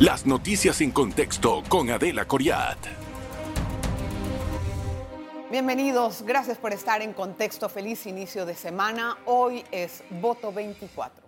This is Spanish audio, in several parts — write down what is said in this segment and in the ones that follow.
Las noticias en contexto con Adela Coriat. Bienvenidos, gracias por estar en contexto. Feliz inicio de semana. Hoy es voto 24.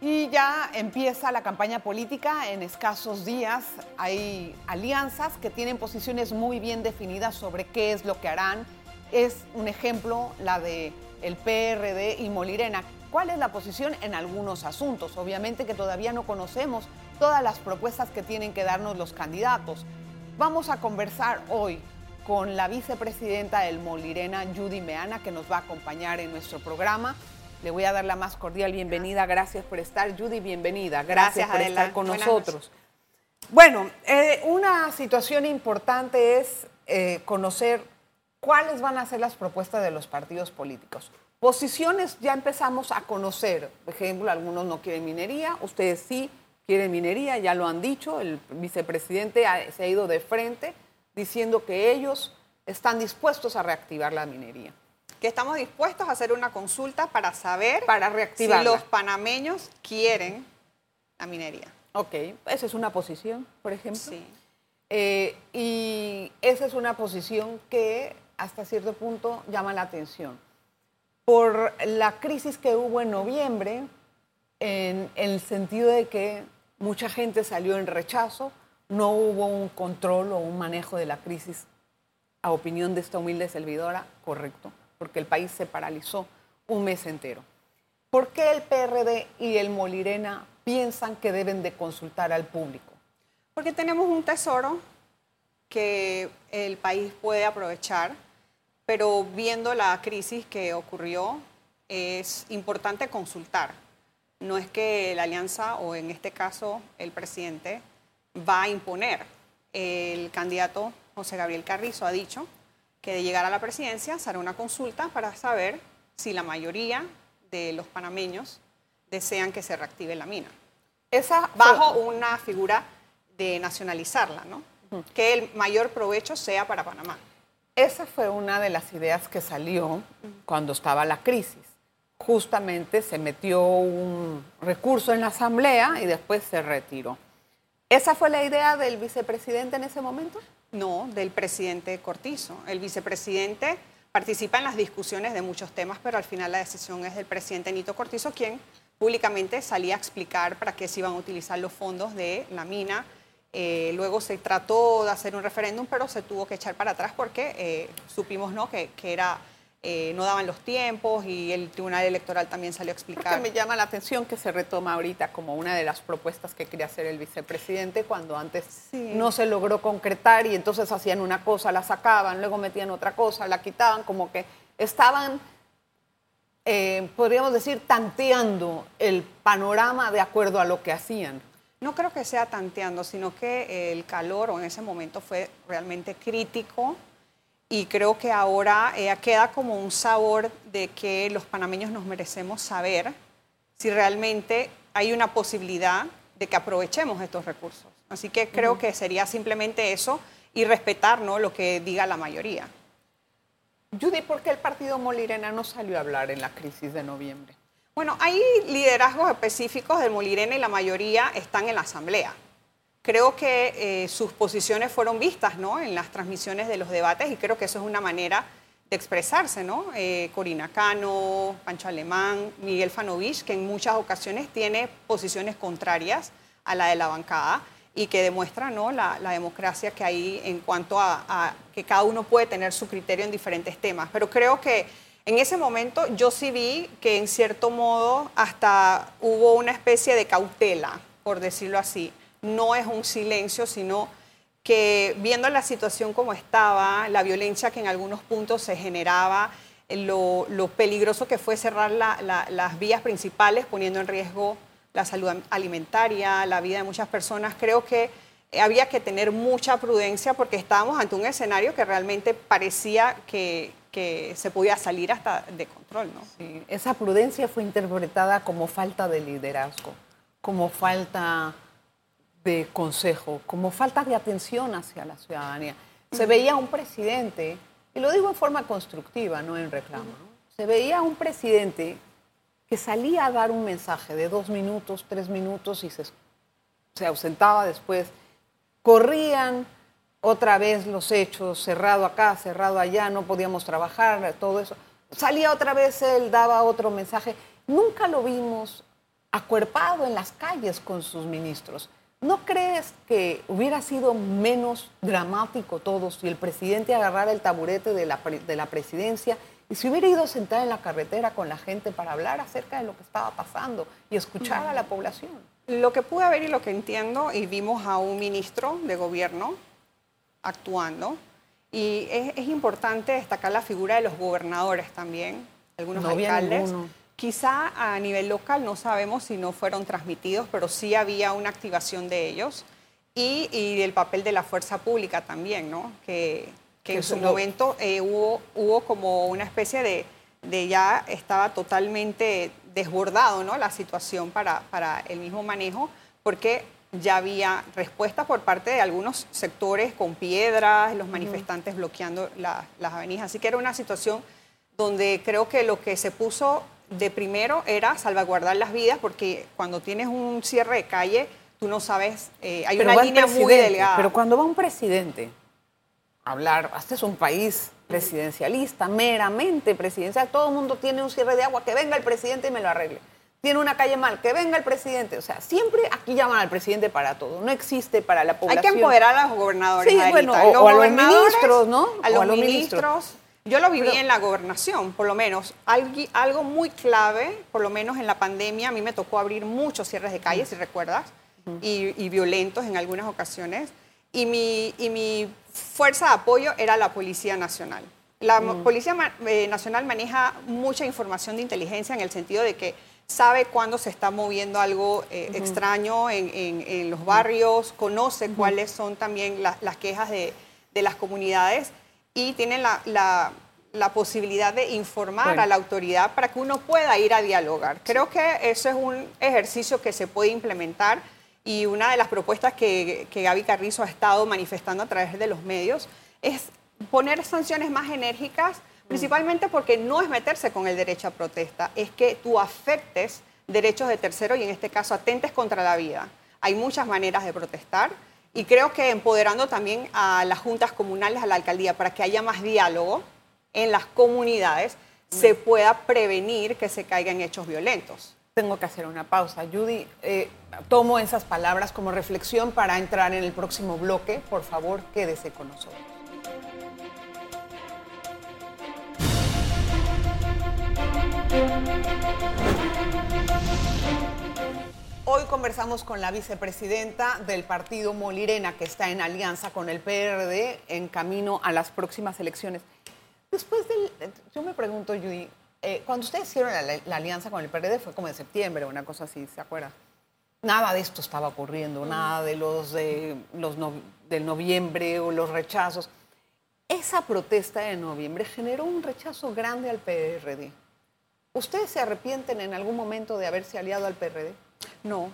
Y ya empieza la campaña política en escasos días. Hay alianzas que tienen posiciones muy bien definidas sobre qué es lo que harán. Es un ejemplo la de el PRD y Molirena. ¿Cuál es la posición en algunos asuntos? Obviamente que todavía no conocemos todas las propuestas que tienen que darnos los candidatos. Vamos a conversar hoy con la vicepresidenta del Molirena, Judy Meana, que nos va a acompañar en nuestro programa. Le voy a dar la más cordial bienvenida. Gracias por estar, Judy, bienvenida. Gracias, por estar con nosotros. Bueno, eh, una situación importante es eh, conocer cuáles van a ser las propuestas de los partidos políticos. Posiciones ya empezamos a conocer. Por ejemplo, algunos no quieren minería, ustedes sí quieren minería, ya lo han dicho, el vicepresidente se ha ido de frente diciendo que ellos están dispuestos a reactivar la minería. Que estamos dispuestos a hacer una consulta para saber para reactivar si los panameños quieren la minería. Ok, esa es una posición, por ejemplo. Sí. Eh, y esa es una posición que hasta cierto punto llama la atención. Por la crisis que hubo en noviembre, en el sentido de que mucha gente salió en rechazo, no hubo un control o un manejo de la crisis, a opinión de esta humilde servidora, correcto, porque el país se paralizó un mes entero. ¿Por qué el PRD y el Molirena piensan que deben de consultar al público? Porque tenemos un tesoro que el país puede aprovechar, pero viendo la crisis que ocurrió, es importante consultar. No es que la alianza, o en este caso el presidente, va a imponer. El candidato José Gabriel Carrizo ha dicho que de llegar a la presidencia se hará una consulta para saber si la mayoría de los panameños desean que se reactive la mina. Esa bajo una figura de nacionalizarla, ¿no? Que el mayor provecho sea para Panamá. Esa fue una de las ideas que salió cuando estaba la crisis. Justamente se metió un recurso en la asamblea y después se retiró. ¿Esa fue la idea del vicepresidente en ese momento? No, del presidente Cortizo. El vicepresidente participa en las discusiones de muchos temas, pero al final la decisión es del presidente Nito Cortizo, quien públicamente salía a explicar para qué se iban a utilizar los fondos de la mina. Eh, luego se trató de hacer un referéndum, pero se tuvo que echar para atrás porque eh, supimos ¿no? que, que era eh, no daban los tiempos y el Tribunal Electoral también salió a explicar. Porque me llama la atención que se retoma ahorita como una de las propuestas que quería hacer el vicepresidente cuando antes no se logró concretar y entonces hacían una cosa, la sacaban, luego metían otra cosa, la quitaban, como que estaban, podríamos decir, tanteando el panorama de acuerdo a lo que hacían. No creo que sea tanteando, sino que el calor o en ese momento fue realmente crítico y creo que ahora eh, queda como un sabor de que los panameños nos merecemos saber si realmente hay una posibilidad de que aprovechemos estos recursos. Así que creo que sería simplemente eso y respetar lo que diga la mayoría. Judy, ¿por qué el partido Molirena no salió a hablar en la crisis de noviembre? Bueno, hay liderazgos específicos del Molirena y la mayoría están en la Asamblea creo que eh, sus posiciones fueron vistas ¿no? en las transmisiones de los debates y creo que eso es una manera de expresarse, ¿no? Eh, Corina Cano, Pancho Alemán, Miguel Fanovich, que en muchas ocasiones tiene posiciones contrarias a la de la bancada y que demuestra ¿no? la, democracia que hay en cuanto a, a, que cada uno puede tener su criterio en diferentes temas. Pero creo que en ese momento yo sí vi que en cierto modo hasta hubo una especie de cautela, por decirlo así. No es un silencio, sino que viendo la situación como estaba, la violencia que en algunos puntos se generaba, lo, peligroso que fue cerrar las vías principales, poniendo en riesgo la salud alimentaria, la vida de muchas personas, creo que había que tener mucha prudencia porque estábamos ante un escenario que realmente parecía que, se podía salir hasta de control. ¿no? esa prudencia fue interpretada como falta de liderazgo, como falta de consejo, como falta de atención hacia la ciudadanía. Se veía un presidente, y lo digo en forma constructiva, no en reclamo, se veía un presidente que salía a dar un mensaje de dos minutos, tres minutos y se, se ausentaba después. Corrían otra vez los hechos, cerrado acá, cerrado allá, no podíamos trabajar, todo eso. Salía otra vez él, daba otro mensaje. Nunca lo vimos acuerpado en las calles con sus ministros. ¿No crees que hubiera sido menos dramático todo si el presidente agarrara el taburete de la, de la presidencia y se hubiera ido a sentar en la carretera con la gente para hablar acerca de lo que estaba pasando y escuchar a la población? Lo que pude ver y lo que entiendo, y vimos a un ministro de gobierno actuando, y es, importante destacar la figura de los gobernadores también, algunos alcaldes. Quizá a nivel local no sabemos si no fueron transmitidos, pero sí había una activación de ellos y, y el papel de la fuerza pública también, ¿no? Que, que en su momento eh, hubo, hubo como una especie de, de, ya estaba totalmente desbordado, ¿no? La situación para, para el mismo manejo, porque ya había respuestas por parte de algunos sectores con piedras, los manifestantes bloqueando las avenidas. Así que era una situación donde creo que lo que se puso de primero era salvaguardar las vidas, porque cuando tienes un cierre de calle, tú no sabes, eh, hay una línea muy delgada. Pero cuando va un presidente a hablar, este es un país presidencialista, meramente presidencial, todo el mundo tiene un cierre de agua, que venga el presidente y me lo arregle. Tiene una calle mal, que venga el presidente. O sea, siempre aquí llaman al presidente para todo. No existe para la población. Hay que empoderar a los gobernadores. Sí, bueno, o, a los ministros, ¿no? A los, ministros yo lo viví en la gobernación, por lo menos. Algo muy clave, por lo menos en la pandemia, a mí me tocó abrir muchos cierres de calles, si recuerdas, y, violentos en algunas ocasiones. Y mi, y mi fuerza de apoyo era la Policía Nacional. La Policía eh, Nacional maneja mucha información de inteligencia en el sentido de que sabe cuándo se está moviendo algo eh, extraño en, los barrios, conoce cuáles son también las quejas de, de las comunidades y tienen la, posibilidad de informar a la autoridad para que uno pueda ir a dialogar. Creo que eso es un ejercicio que se puede implementar y una de las propuestas que, que Gaby Carrizo ha estado manifestando a través de los medios es poner sanciones más enérgicas. Principalmente porque no es meterse con el derecho a protesta, es que tú afectes derechos de terceros y en este caso atentes contra la vida. Hay muchas maneras de protestar y creo que empoderando también a las juntas comunales, a la alcaldía, para que haya más diálogo en las comunidades, se pueda prevenir que se caigan hechos violentos. Tengo que hacer una pausa. Judy, eh, tomo esas palabras como reflexión para entrar en el próximo bloque. Por favor, quédese con nosotros. Hoy conversamos con la vicepresidenta del partido Molirena, que está en alianza con el PRD en camino a las próximas elecciones. Después del. Yo me pregunto, Judy, eh, cuando ustedes hicieron la, alianza con el PRD fue como en septiembre, una cosa así, ¿se acuerda? Nada de esto estaba ocurriendo, nada de los, de, los del noviembre o los rechazos. Esa protesta de noviembre generó un rechazo grande al PRD. ¿Ustedes se arrepienten en algún momento de haberse aliado al PRD? No.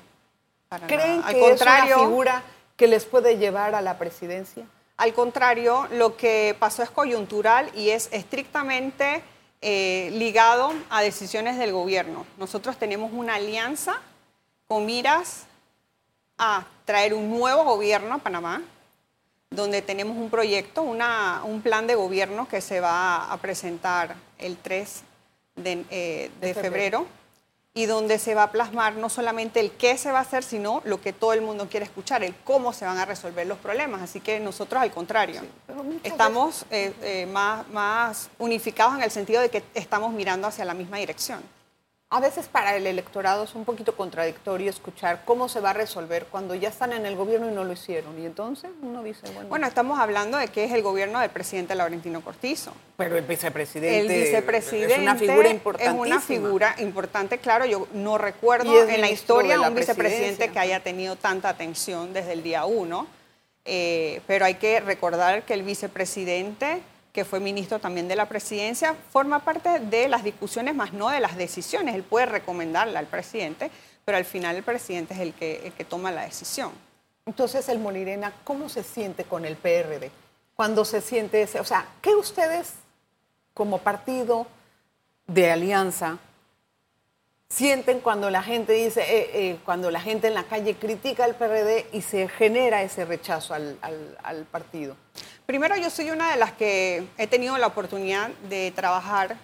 ¿Creen que contrario, es una figura que les puede llevar a la presidencia? Al contrario, lo que pasó es coyuntural y es estrictamente eh, ligado a decisiones del gobierno. Nosotros tenemos una alianza con miras a traer un nuevo gobierno a Panamá, donde tenemos un proyecto, un plan de gobierno que se va a presentar el 3 de, eh, febrero. y donde se va a plasmar no solamente el qué se va a hacer, sino lo que todo el mundo quiere escuchar, el cómo se van a resolver los problemas. Así que nosotros, al contrario, estamos eh, eh, más, más unificados en el sentido de que estamos mirando hacia la misma dirección a veces para el electorado es un poquito contradictorio escuchar cómo se va a resolver cuando ya están en el gobierno y no lo hicieron. Y entonces uno dice, bueno... Bueno, estamos hablando de que es el gobierno del presidente Laurentino Cortizo. Pero el vicepresidente... El vicepresidente es una figura importante. Es una figura importante, claro. Yo no recuerdo en la historia un vicepresidente que haya tenido tanta atención desde el día uno. Eh, pero hay que recordar que el vicepresidente que fue ministro también de la presidencia, forma parte de las discusiones, más no de las decisiones. Él puede recomendarle al presidente, pero al final el presidente es el que, el que toma la decisión. Entonces, el Molirena, ¿cómo se siente con el PRD? Cuando se siente ese, o sea, ¿qué ustedes como partido de alianza sienten cuando la gente dice, eh, eh, cuando la gente en la calle critica al PRD y se genera ese rechazo al, partido? Primero, yo soy una de las que he tenido la oportunidad de trabajar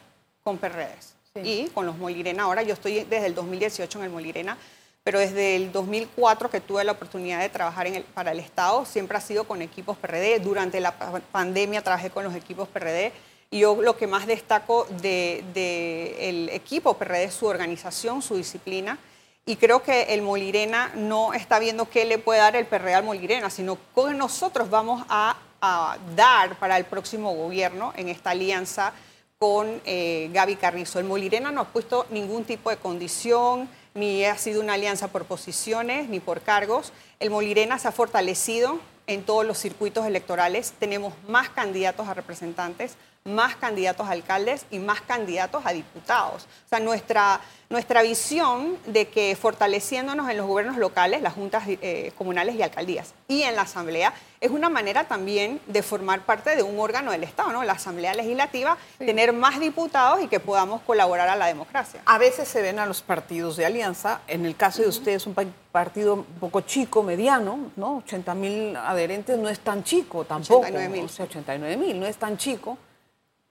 con PRDs y con los Molirena. Ahora yo estoy desde el 2018 en el Molirena, pero desde el 2004 que tuve la oportunidad de trabajar en el, para el Estado, siempre ha sido con equipos PRD. Durante la pandemia trabajé con los equipos PRD y yo lo que más destaco del de, equipo PRD es su organización, su disciplina. Y creo que el Molirena no está viendo qué le puede dar el PRD al Molirena, sino que nosotros vamos a, dar para el próximo gobierno en esta alianza con eh, Gaby Carrizo. El Molirena no ha puesto ningún tipo de condición, ni ha sido una alianza por posiciones, ni por cargos. El Molirena se ha fortalecido en todos los circuitos electorales. Tenemos más candidatos a representantes, más candidatos a alcaldes y más candidatos a diputados. O sea, nuestra, nuestra visión de que fortaleciéndonos en los gobiernos locales, las juntas eh, comunales y alcaldías y en la Asamblea, es una manera también de formar parte de un órgano del Estado, ¿no? La Asamblea Legislativa, tener más diputados y que podamos colaborar a la democracia. A veces se ven a los partidos de alianza, en el caso de ustedes, un partido un poco chico, mediano, ¿no? 80 mil adherentes no es tan chico tampoco. 89 mil. 89 mil, no es tan chico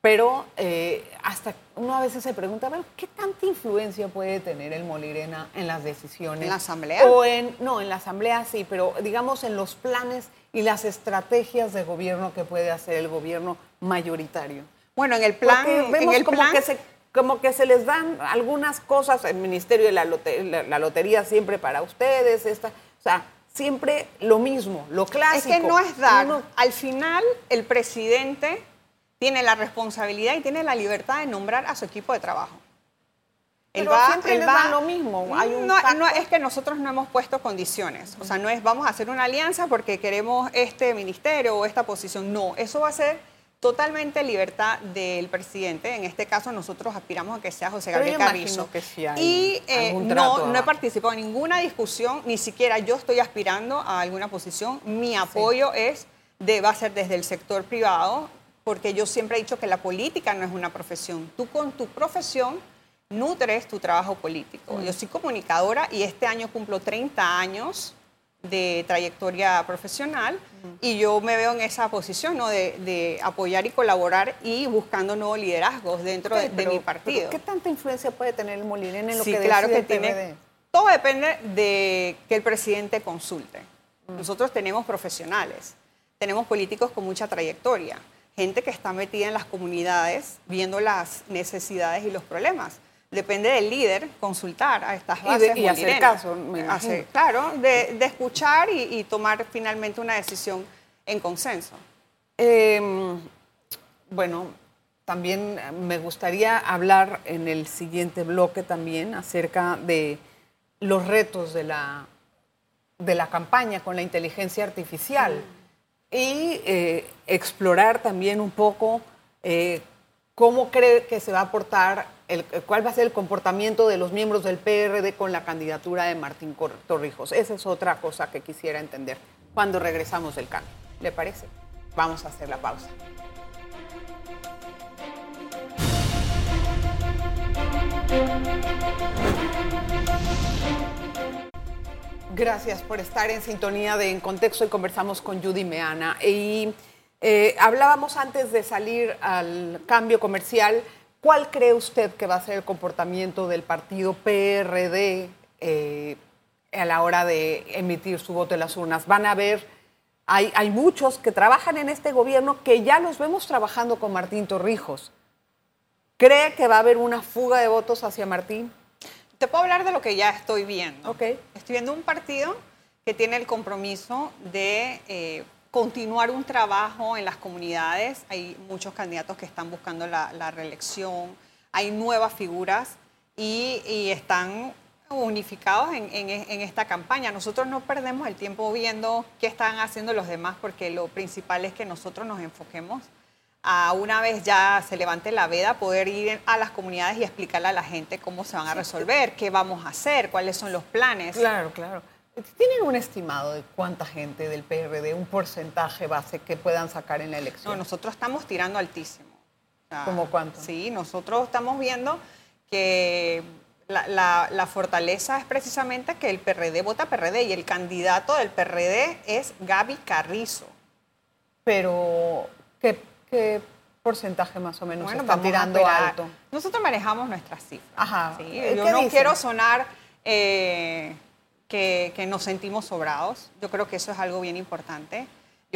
pero eh, hasta uno a veces se pregunta, bueno, ¿qué tanta influencia puede tener el Molirena en las decisiones? ¿En la asamblea? O en, no, en la asamblea sí, pero digamos en los planes y las estrategias de gobierno que puede hacer el gobierno mayoritario. Bueno, en el plan... vemos en el como, Que se, como que se les dan algunas cosas, el Ministerio de la, Lotería, siempre para ustedes, esta, o sea, siempre lo mismo, lo clásico. Es que no es dar. Al final, el presidente tiene la responsabilidad y tiene la libertad de nombrar a su equipo de trabajo. Él va, siempre él va, lo mismo. no, es que nosotros no hemos puesto condiciones. O sea, no es vamos a hacer una alianza porque queremos este ministerio o esta posición. No, eso va a ser totalmente libertad del presidente. En este caso, nosotros aspiramos a que sea José Gabriel Carrizo. y eh, no, no he participado en ninguna discusión, ni siquiera yo estoy aspirando a alguna posición. Mi apoyo es de, va a ser desde el sector privado porque yo siempre he dicho que la política no es una profesión. Tú con tu profesión nutres tu trabajo político. Yo soy comunicadora y este año cumplo 30 años de trayectoria profesional y yo me veo en esa posición ¿no? de, apoyar y colaborar y buscando nuevos liderazgos dentro de, mi partido. ¿Qué tanta influencia puede tener el Molirena en lo sí, que claro que tiene. Todo depende de que el presidente consulte. Nosotros tenemos profesionales, tenemos políticos con mucha trayectoria gente que está metida en las comunidades viendo las necesidades y los problemas. Depende del líder consultar a estas bases. Y, y hacer caso, claro, de, escuchar y, tomar finalmente una decisión en consenso. Em, bueno, también me gustaría hablar en el siguiente bloque también acerca de los retos de la, de la campaña con la inteligencia artificial y eh, explorar también un poco eh, cómo cree que se va a aportar, el, cuál va a ser el comportamiento de los miembros del PRD con la candidatura de Martín Torrijos. Esa es otra cosa que quisiera entender cuando regresamos del cambio. ¿Le parece? Vamos a hacer la pausa. Gracias por estar en sintonía de En Contexto y conversamos con Judy Meana. Y eh, hablábamos antes de salir al cambio comercial. ¿Cuál cree usted que va a ser el comportamiento del partido PRD eh, a la hora de emitir su voto en las urnas? Van a ver, hay, hay muchos que trabajan en este gobierno que ya los vemos trabajando con Martín Torrijos. ¿Cree que va a haber una fuga de votos hacia Martín? Te puedo hablar de lo que ya estoy viendo. Okay. Estoy viendo un partido que tiene el compromiso de eh, continuar un trabajo en las comunidades. Hay muchos candidatos que están buscando la, reelección, hay nuevas figuras y, están unificados en, en, esta campaña. Nosotros no perdemos el tiempo viendo qué están haciendo los demás porque lo principal es que nosotros nos enfoquemos a una vez ya se levante la veda, poder ir a las comunidades y explicarle a la gente cómo se van a resolver, qué vamos a hacer, cuáles son los planes. Claro, claro. ¿Tienen un estimado de cuánta gente del PRD, un porcentaje base que puedan sacar en la elección? No, nosotros estamos tirando altísimo. ¿Cómo cuánto? Sí, nosotros estamos viendo que la, la, fortaleza es precisamente que el PRD vota PRD y el candidato del PRD es Gaby Carrizo. Pero, ¿qué, qué porcentaje más o menos están tirando alto? Nosotros manejamos nuestras cifras. Ajá. Yo no quiero sonar eh, que, que, nos sentimos sobrados. Yo creo que eso es algo bien importante.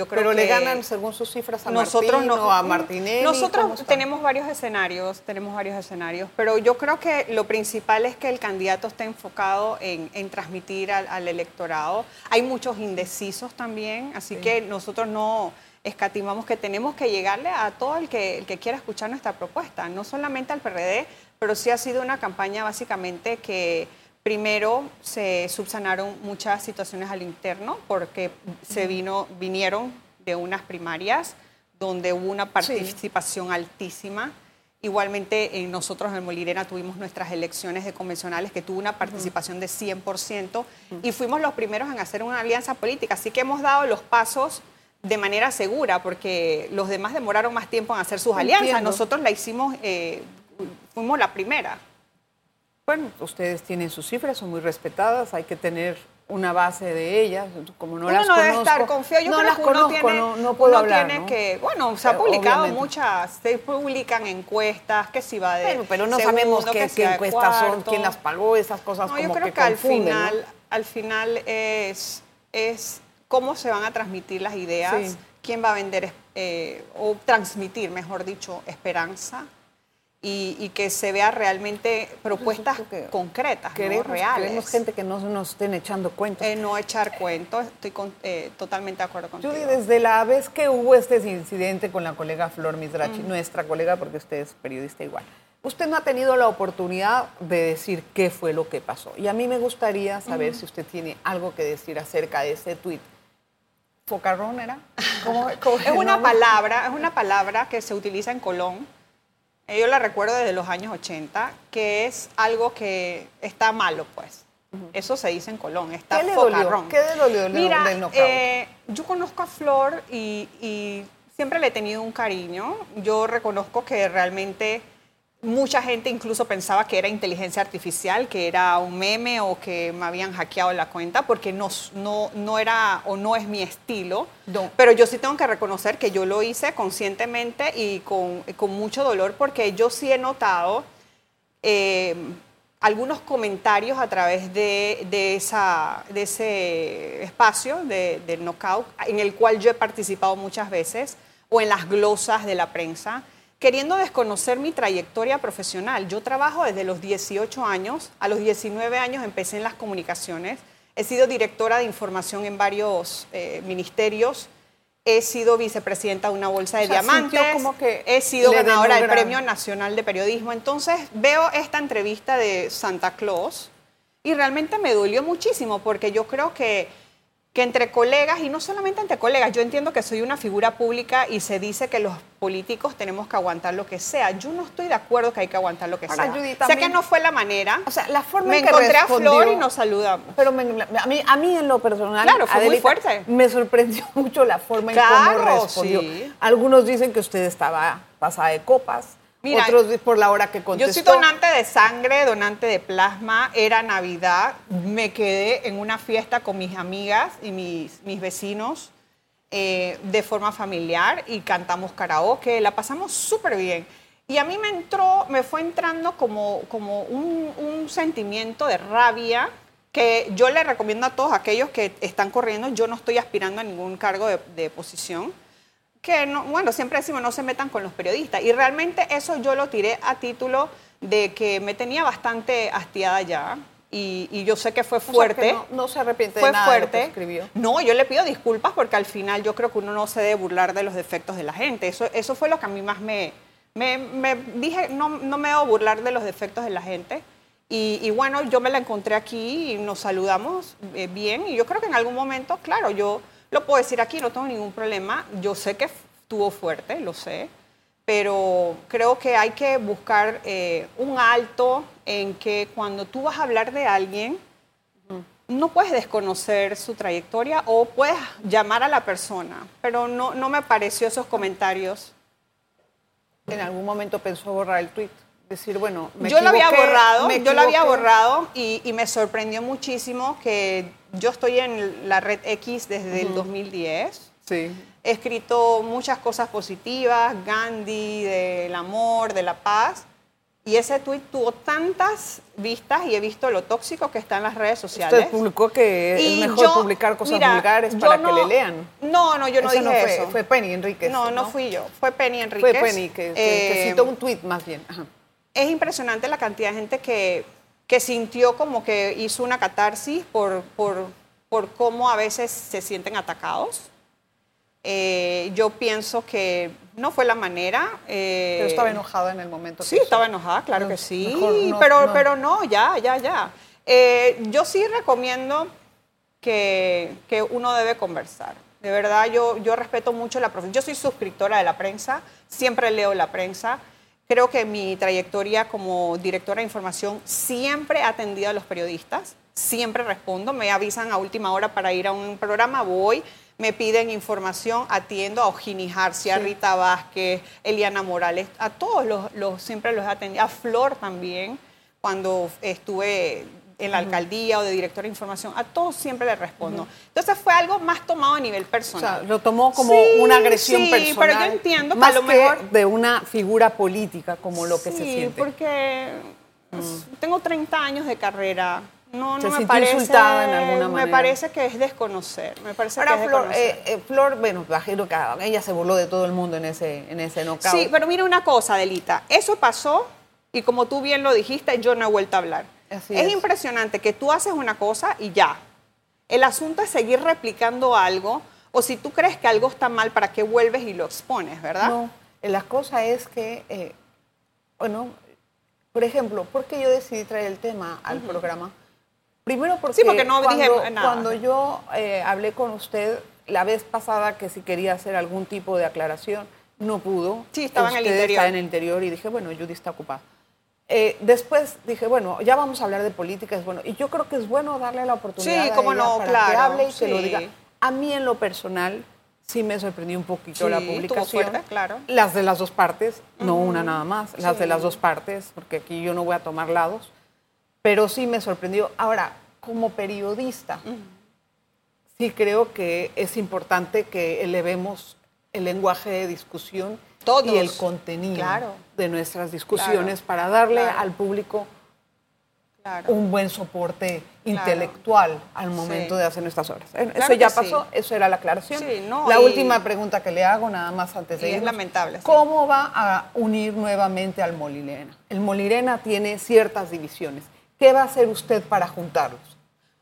Pero le ganan según sus cifras a nosotros no, a Martinelli. Nosotros tenemos varios escenarios, tenemos varios escenarios, pero yo creo que lo principal es que el candidato esté enfocado en, transmitir al, electorado. Hay muchos indecisos también, así que nosotros no escatimamos que tenemos que llegarle a todo el que, el que quiera escuchar nuestra propuesta, no solamente al PRD, pero sí ha sido una campaña básicamente que Primero se subsanaron muchas situaciones al interno porque se vino, vinieron de unas primarias donde hubo una participación altísima. Igualmente, en nosotros en Molirena tuvimos nuestras elecciones de convencionales que tuvo una participación de 100% y fuimos los primeros en hacer una alianza política. Así que hemos dado los pasos de manera segura porque los demás demoraron más tiempo en hacer sus alianzas. Nosotros la hicimos, eh, fuimos la primera. Bueno, ustedes tienen sus cifras, son muy respetadas, hay que tener una base de ellas, como no las no conozco. debe estar confiado, yo no creo las que conozco, uno tiene, no, no puedo hablar, tiene que, bueno, se ha publicado muchas, se publican encuestas, que si va de Pero, pero no sabemos qué, encuestas son, quién las pagó, esas cosas no, como yo creo que, al final, al final es, es cómo se van a transmitir las ideas, quién va a vender eh, o transmitir, mejor dicho, esperanza y, que se vea realmente propuestas concretas, queremos, ¿no? reales. Queremos gente que no nos estén echando cuentos. Eh, no echar cuentos, estoy eh, totalmente de acuerdo contigo. Judy, desde la vez que hubo este incidente con la colega Flor Mizrachi, nuestra colega, porque usted es periodista igual, usted no ha tenido la oportunidad de decir qué fue lo que pasó. Y a mí me gustaría saber si usted tiene algo que decir acerca de ese tuit. ¿Focarrón era? es una palabra, es una palabra que se utiliza en Colón yo la recuerdo desde los años 80, que es algo que está malo, pues. Eso se dice en Colón, está ¿Qué le dolió? ¿Qué le dolió Mira, eh, yo conozco a Flor y siempre le he tenido un cariño. Yo reconozco que realmente Mucha gente incluso pensaba que era inteligencia artificial, que era un meme o que me habían hackeado la cuenta porque no, no, no era o no es mi estilo. Pero yo sí tengo que reconocer que yo lo hice conscientemente y con, con mucho dolor porque yo sí he notado eh, algunos comentarios a través de, de, esa, de ese espacio de, del knockout en el cual yo he participado muchas veces o en las glosas de la prensa queriendo desconocer mi trayectoria profesional. Yo trabajo desde los 18 años, a los 19 años empecé en las comunicaciones, he sido directora de información en varios eh, ministerios, he sido vicepresidenta de una bolsa de diamantes, como que he sido ganadora del Premio Nacional de Periodismo. Entonces veo esta entrevista de Santa Claus y realmente me dolió muchísimo porque yo creo que que entre colegas, y no solamente entre colegas, yo entiendo que soy una figura pública y se dice que los políticos tenemos que aguantar lo que sea. Yo no estoy de acuerdo que hay que aguantar lo que sea. sé que no fue la manera. O sea, la forma me en que encontré a Flor y nos saludamos. Pero a, mí, a mí en lo personal, claro, fue muy fuerte. Me sorprendió mucho la forma en cómo respondió. Algunos dicen que usted estaba pasada de copas. Mira, Otros por la hora que contestó. Yo soy donante de sangre, donante de plasma. Era Navidad. Me quedé en una fiesta con mis amigas y mis, mis vecinos eh, de forma familiar y cantamos karaoke. La pasamos súper bien. Y a mí me entró, me fue entrando como, como un, un sentimiento de rabia que yo le recomiendo a todos aquellos que están corriendo. Yo no estoy aspirando a ningún cargo de, de posición que, no, bueno, siempre decimos no se metan con los periodistas. Y realmente eso yo lo tiré a título de que me tenía bastante hastiada ya. Y, yo sé que fue fuerte. no, se arrepiente de nada fuerte. De lo que escribió. No, yo le pido disculpas porque al final yo creo que uno no se debe burlar de los defectos de la gente. Eso, eso fue lo que a mí más me, me, dije, no, no me debo burlar de los defectos de la gente. Y, bueno, yo me la encontré aquí y nos saludamos eh, bien. Y yo creo que en algún momento, claro, yo lo puedo decir aquí, no tengo ningún problema. Yo sé que estuvo fuerte, lo sé, pero creo que hay que buscar eh, un alto en que cuando tú vas a hablar de alguien, no puedes desconocer su trayectoria o puedes llamar a la persona, pero no, no me pareció esos comentarios en algún momento pensó borrar el tweet. Decir, bueno, me yo lo había borrado, me yo lo había borrado y, y me sorprendió muchísimo que yo estoy en la red X desde el 2010. Sí. He escrito muchas cosas positivas, Gandhi, del amor, de la paz. Y ese tweet tuvo tantas vistas y he visto lo tóxico que está en las redes sociales. Usted publicó que Y es mejor yo- publicar cosas mira, vulgares para no- que le lean. No, no, yo no Eso dije fue, eso. Fue Penny Enríquez. no, no fui yo. Fue Penny Enríquez. Fue Penny que, que- que Eh, citó un tweet más bien. Ajá. Es impresionante la cantidad de gente que, que sintió como que hizo una catarsis por, por, por cómo a veces se sienten atacados. Eh, yo pienso que no fue la manera. eh, Pero estaba enojada en el momento. Sí, que estaba enojada, claro No, que sí. no, pero, no. pero no, ya, ya, ya. Eh, yo sí recomiendo que, que uno debe conversar. De verdad, yo, yo respeto mucho la profesión. Yo soy suscriptora de la prensa, siempre leo la prensa. Creo que mi trayectoria como directora de información siempre he atendido a los periodistas, siempre respondo, me avisan a última hora para ir a un programa, voy, me piden información, atiendo a Ojini Jarcia, a Rita Vázquez, Eliana Morales, a todos los, los- siempre los he atendido, a Flor también, cuando estuve en la alcaldía o de directora de información, a todos siempre le respondo. Entonces fue algo más tomado a nivel O personal. sea, lo tomó como Sí, una agresión sí, personal. pero yo entiendo que más a lo mejor- de una figura política como lo que se Sí, siente. porque es- tengo 30 años de carrera. No, no me parece. insultada en alguna Me manera. parece que es desconocer. Me parece Ahora, que es Flor, eh, eh, Flor, bueno, imagino que ella se burló de todo el mundo en ese, en ese knockout. Sí, pero mira una cosa, Delita. Eso pasó y como tú bien lo dijiste, yo no he vuelto a hablar. Así es, es. impresionante que tú haces una cosa y ya. El asunto es seguir replicando algo o si tú crees que algo está mal, ¿para qué vuelves y lo expones, verdad? No, eh, la cosa es que, eh, bueno, por ejemplo, ¿por qué yo decidí traer el tema al programa? Primero porque, Sí, porque no cuando, dije nada. cuando yo eh, hablé con usted la vez pasada que si quería hacer algún tipo de aclaración, no pudo. Sí, estaba en el interior. está en el interior y dije, bueno, Judy está ocupada. Eh, después dije, bueno, ya vamos a hablar de política, es bueno. Y yo creo que es bueno darle la oportunidad Sí, a cómo ella no, para que claro, hable y que lo sí. diga. A mí en lo personal sí me sorprendió un poquito Sí, la publicación. fuerte, claro. Las de las dos partes, no una nada más, las de sí. las dos partes, porque aquí yo no voy a tomar lados, pero sí me sorprendió. Ahora, como periodista, sí creo que es importante que elevemos el lenguaje de discusión Todos. y el contenido Claro. de nuestras discusiones Claro. para darle Claro. al público un buen soporte intelectual al momento Sí. de hacer nuestras obras. Eso ya pasó, sí. eso era la aclaración. Sí, no, la y- última pregunta que le hago, nada más antes de Y es lamentable. ¿Cómo va a unir nuevamente al Molirena? El Molirena tiene ciertas divisiones. ¿Qué va a hacer usted para juntarlos?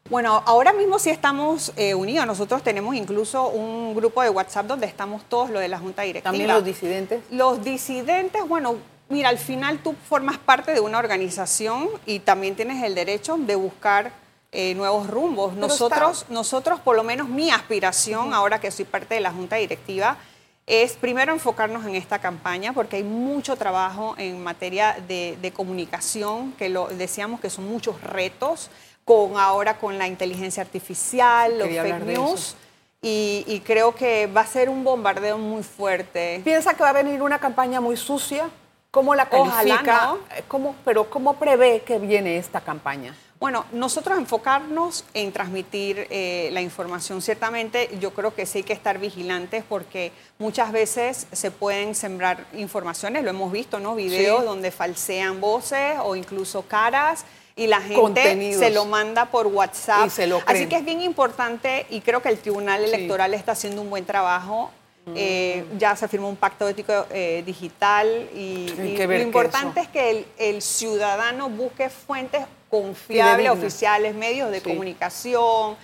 Bueno, ahora mismo sí estamos eh, unidos. Nosotros tenemos incluso un grupo de WhatsApp donde estamos todos los de la Junta Directiva. También los disidentes. Los disidentes, bueno, mira, al final tú formas parte de una organización y también tienes el derecho de buscar eh, nuevos rumbos. Pero Nosotros, está- nosotros, por lo menos mi aspiración, ahora que soy parte de la Junta Directiva, es primero enfocarnos en esta campaña porque hay mucho trabajo en materia de, de comunicación, que lo decíamos que son muchos retos, con ahora con la inteligencia artificial, los Quería fake news, y, y creo que va a ser un bombardeo muy fuerte. ¿Piensa que va a venir una campaña muy sucia? ¿Cómo la Ojalá califica? no. Eh, ¿Cómo, pero ¿cómo prevé que viene esta campaña? Bueno, nosotros enfocarnos en transmitir eh, la información. Ciertamente yo creo que sí hay que estar vigilantes porque muchas veces se pueden sembrar informaciones, lo hemos visto, ¿no? Videos Sí. donde falsean voces o incluso caras y la gente Contenidos. se lo manda por WhatsApp. Y se lo Así que es bien importante y creo que el Tribunal Sí. Electoral está haciendo un buen trabajo. Eh, ya se firmó un pacto ético eh, digital y, lo importante eso- es que el, el ciudadano busque fuentes confiables, oficiales, medios de Sí. comunicación,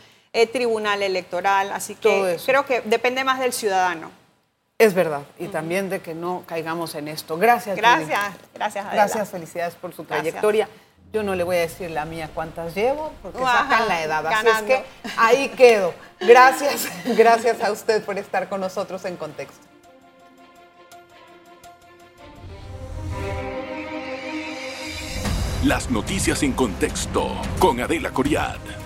tribunal electoral, así que creo que depende más del ciudadano. Es verdad. Y también de que no caigamos en esto. Gracias. Gracias, gracias. Adela. Gracias, felicidades por su Gracias. trayectoria. Yo no le voy a decir la mía cuántas llevo, porque Ajá, sacan la edad. Así es que ahí quedo. Gracias, gracias a usted por estar con nosotros en Contexto. Las noticias en contexto con Adela Coriad.